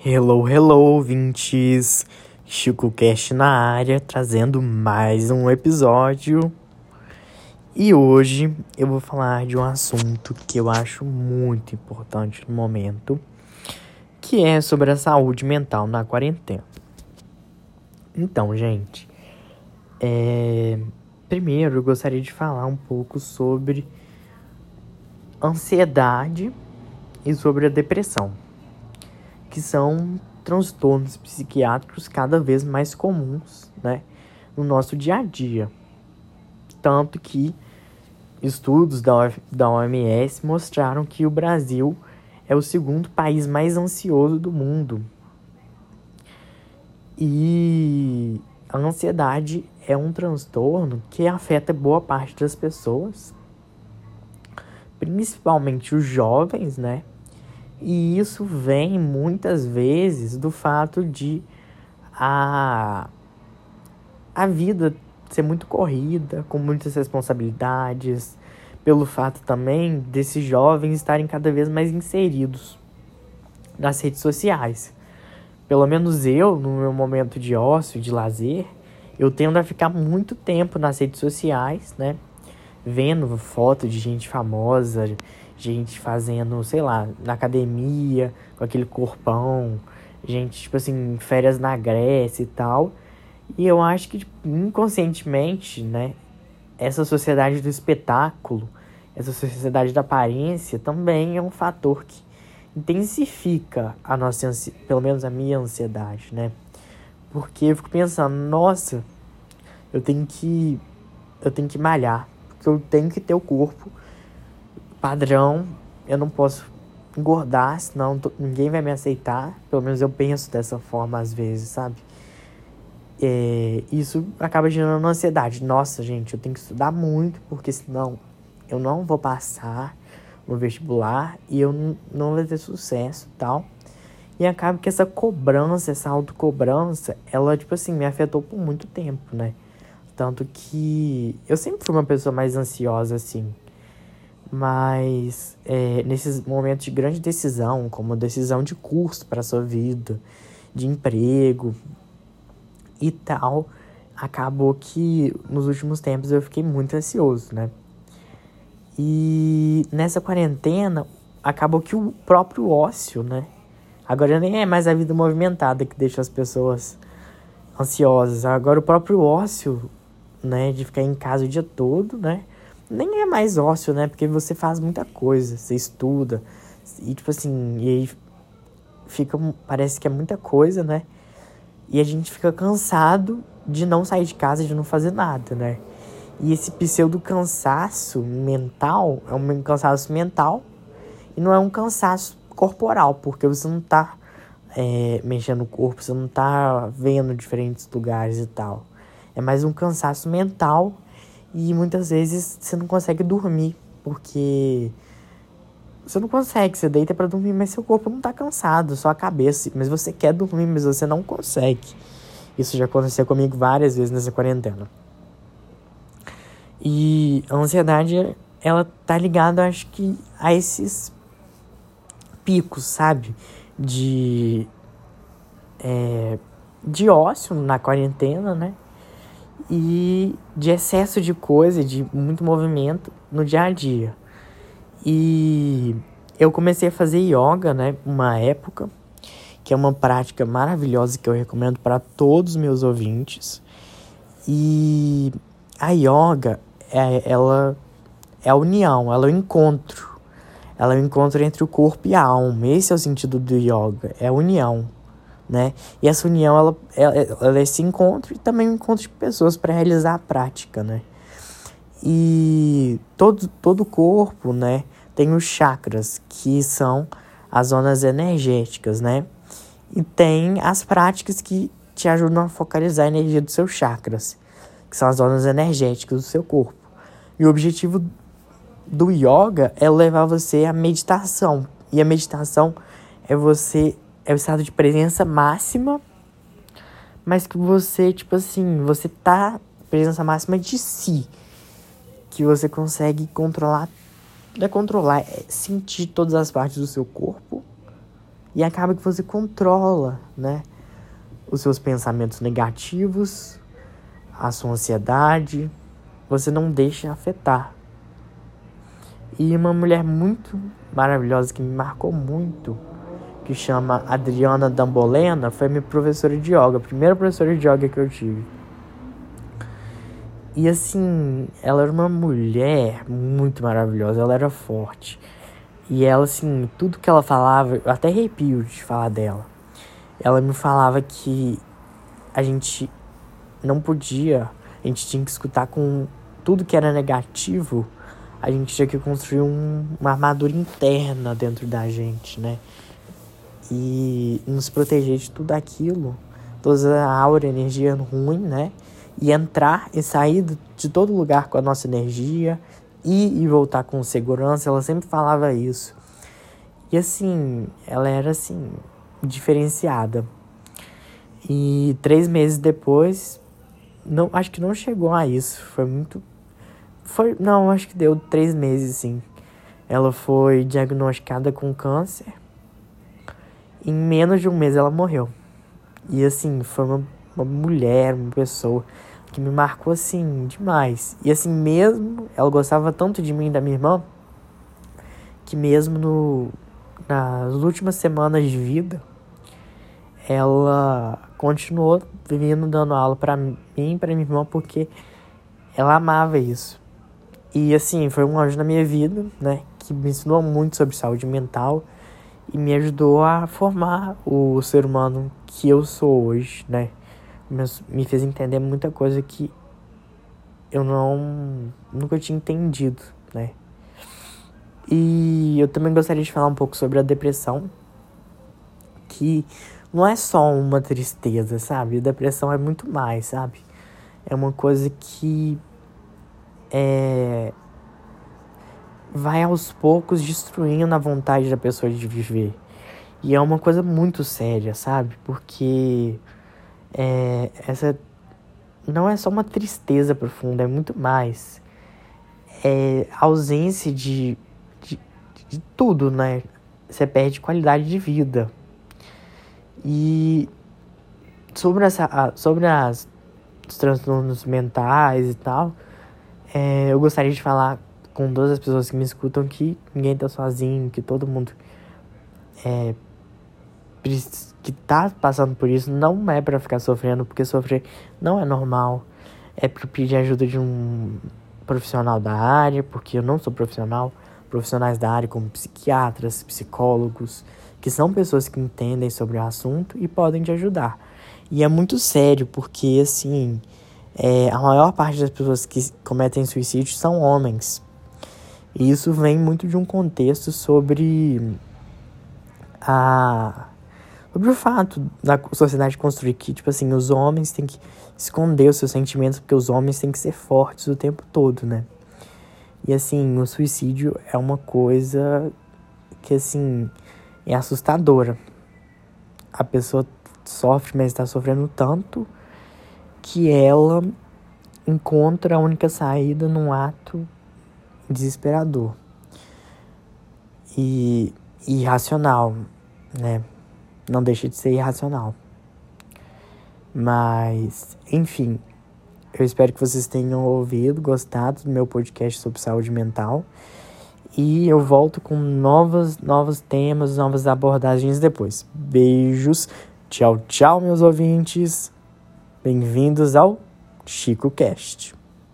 Hello, hello, ouvintes! Chico Cash na área, trazendo mais um episódio. E hoje eu vou falar de um assunto que eu acho muito importante no momento, que é sobre a saúde mental na quarentena. Então, gente, é... primeiro eu gostaria de falar um pouco sobre ansiedade e sobre a depressão, que são transtornos psiquiátricos cada vez mais comuns, né, no nosso dia a dia. Tanto que estudos da, OMS mostraram que o Brasil é o segundo país mais ansioso do mundo. E a ansiedade é um transtorno que afeta boa parte das pessoas principalmente os jovens, né? E isso vem muitas vezes do fato de a, a vida ser muito corrida, com muitas responsabilidades, pelo fato também desses jovens estarem cada vez mais inseridos nas redes sociais. Pelo menos eu, no meu momento de ócio, de lazer, eu tendo a ficar muito tempo nas redes sociais, né? Vendo foto de gente famosa, gente fazendo, sei lá, na academia, com aquele corpão, gente, tipo assim, férias na Grécia e tal. E eu acho que tipo, inconscientemente, né, essa sociedade do espetáculo, essa sociedade da aparência também é um fator que intensifica a nossa, pelo menos a minha ansiedade, né? Porque eu fico pensando, nossa, eu tenho que eu tenho que malhar, porque eu tenho que ter o corpo padrão. Eu não posso engordar, senão ninguém vai me aceitar. Pelo menos eu penso dessa forma às vezes, sabe? É, isso acaba gerando ansiedade. Nossa, gente, eu tenho que estudar muito, porque senão eu não vou passar no vestibular e eu não vou ter sucesso tal. E acaba que essa cobrança, essa autocobrança, ela, tipo assim, me afetou por muito tempo, né? Tanto que eu sempre fui uma pessoa mais ansiosa, assim. Mas é, nesses momentos de grande decisão, como decisão de curso para sua vida, de emprego e tal, acabou que nos últimos tempos eu fiquei muito ansioso, né? E nessa quarentena, acabou que o próprio ócio, né? Agora nem é mais a vida movimentada que deixa as pessoas ansiosas. Agora o próprio ócio né, de ficar em casa o dia todo, né? Nem é mais ócio, né? Porque você faz muita coisa, você estuda e tipo assim, e aí fica parece que é muita coisa, né? E a gente fica cansado de não sair de casa, de não fazer nada, né? E esse pseudo cansaço mental é um cansaço mental e não é um cansaço corporal, porque você não tá é, mexendo no corpo, você não tá vendo diferentes lugares e tal. É mais um cansaço mental e muitas vezes você não consegue dormir porque você não consegue, você deita para dormir, mas seu corpo não tá cansado, só a cabeça, mas você quer dormir, mas você não consegue. Isso já aconteceu comigo várias vezes nessa quarentena. E a ansiedade, ela tá ligada, acho que, a esses picos, sabe? De. É, de ócio na quarentena, né? E de excesso de coisa, de muito movimento no dia a dia. E eu comecei a fazer yoga, né, uma época, que é uma prática maravilhosa que eu recomendo para todos os meus ouvintes. E a yoga, é, ela é a união, ela é o encontro. Ela é o encontro entre o corpo e a alma. Esse é o sentido do yoga, é a união né? E essa união, ela, ela, ela é esse encontro e também um encontro de pessoas para realizar a prática, né? E todo, todo corpo, né, tem os chakras, que são as zonas energéticas, né? E tem as práticas que te ajudam a focalizar a energia dos seus chakras, que são as zonas energéticas do seu corpo. E o objetivo do yoga é levar você à meditação. E a meditação é você é o estado de presença máxima, mas que você, tipo assim, você tá presença máxima de si, que você consegue controlar, não é controlar, é sentir todas as partes do seu corpo E acaba que você controla, né? Os seus pensamentos negativos, a sua ansiedade, você não deixa afetar. E uma mulher muito maravilhosa que me marcou muito, que chama Adriana Dambolena, foi minha professora de yoga, a primeira professora de yoga que eu tive. E assim, ela era uma mulher muito maravilhosa, ela era forte. E ela, assim, tudo que ela falava, eu até arrepio de falar dela. Ela me falava que a gente não podia, a gente tinha que escutar com tudo que era negativo, a gente tinha que construir um, uma armadura interna dentro da gente, né? E nos proteger de tudo aquilo, toda a aura, energia ruim, né? E entrar e sair de todo lugar com a nossa energia ir e voltar com segurança, ela sempre falava isso. E assim, ela era assim, diferenciada. E três meses depois, não, acho que não chegou a isso. Foi muito. Foi, não, acho que deu três meses, sim. Ela foi diagnosticada com câncer. Em menos de um mês ela morreu. E assim, foi uma, uma mulher, uma pessoa que me marcou assim demais. E assim mesmo, ela gostava tanto de mim e da minha irmã que mesmo no nas últimas semanas de vida, ela continuou vindo dando aula para mim e para minha irmã porque ela amava isso. E assim, foi um anjo na minha vida, né, que me ensinou muito sobre saúde mental e me ajudou a formar o ser humano que eu sou hoje, né? me fez entender muita coisa que eu não nunca tinha entendido, né? E eu também gostaria de falar um pouco sobre a depressão, que não é só uma tristeza, sabe? A depressão é muito mais, sabe? É uma coisa que é vai aos poucos destruindo a vontade da pessoa de viver. E é uma coisa muito séria, sabe? Porque é, essa não é só uma tristeza profunda, é muito mais. É ausência de, de, de tudo, né? Você perde qualidade de vida. E sobre, essa, sobre as, os transtornos mentais e tal, é, eu gostaria de falar com todas as pessoas que me escutam que ninguém tá sozinho, que todo mundo é, que tá passando por isso não é para ficar sofrendo, porque sofrer não é normal. É para pedir ajuda de um profissional da área, porque eu não sou profissional. Profissionais da área, como psiquiatras, psicólogos, que são pessoas que entendem sobre o assunto e podem te ajudar. E é muito sério, porque assim, é, a maior parte das pessoas que cometem suicídio são homens. E isso vem muito de um contexto sobre a sobre o fato da sociedade construir que, tipo assim, os homens têm que esconder os seus sentimentos porque os homens têm que ser fortes o tempo todo, né? E assim, o suicídio é uma coisa que, assim, é assustadora. A pessoa sofre, mas está sofrendo tanto que ela encontra a única saída num ato desesperador e irracional, né? não deixa de ser irracional. Mas, enfim, eu espero que vocês tenham ouvido, gostado do meu podcast sobre saúde mental. E eu volto com novos, novos temas, novas abordagens depois. Beijos. Tchau, tchau, meus ouvintes. Bem-vindos ao Chico Cast.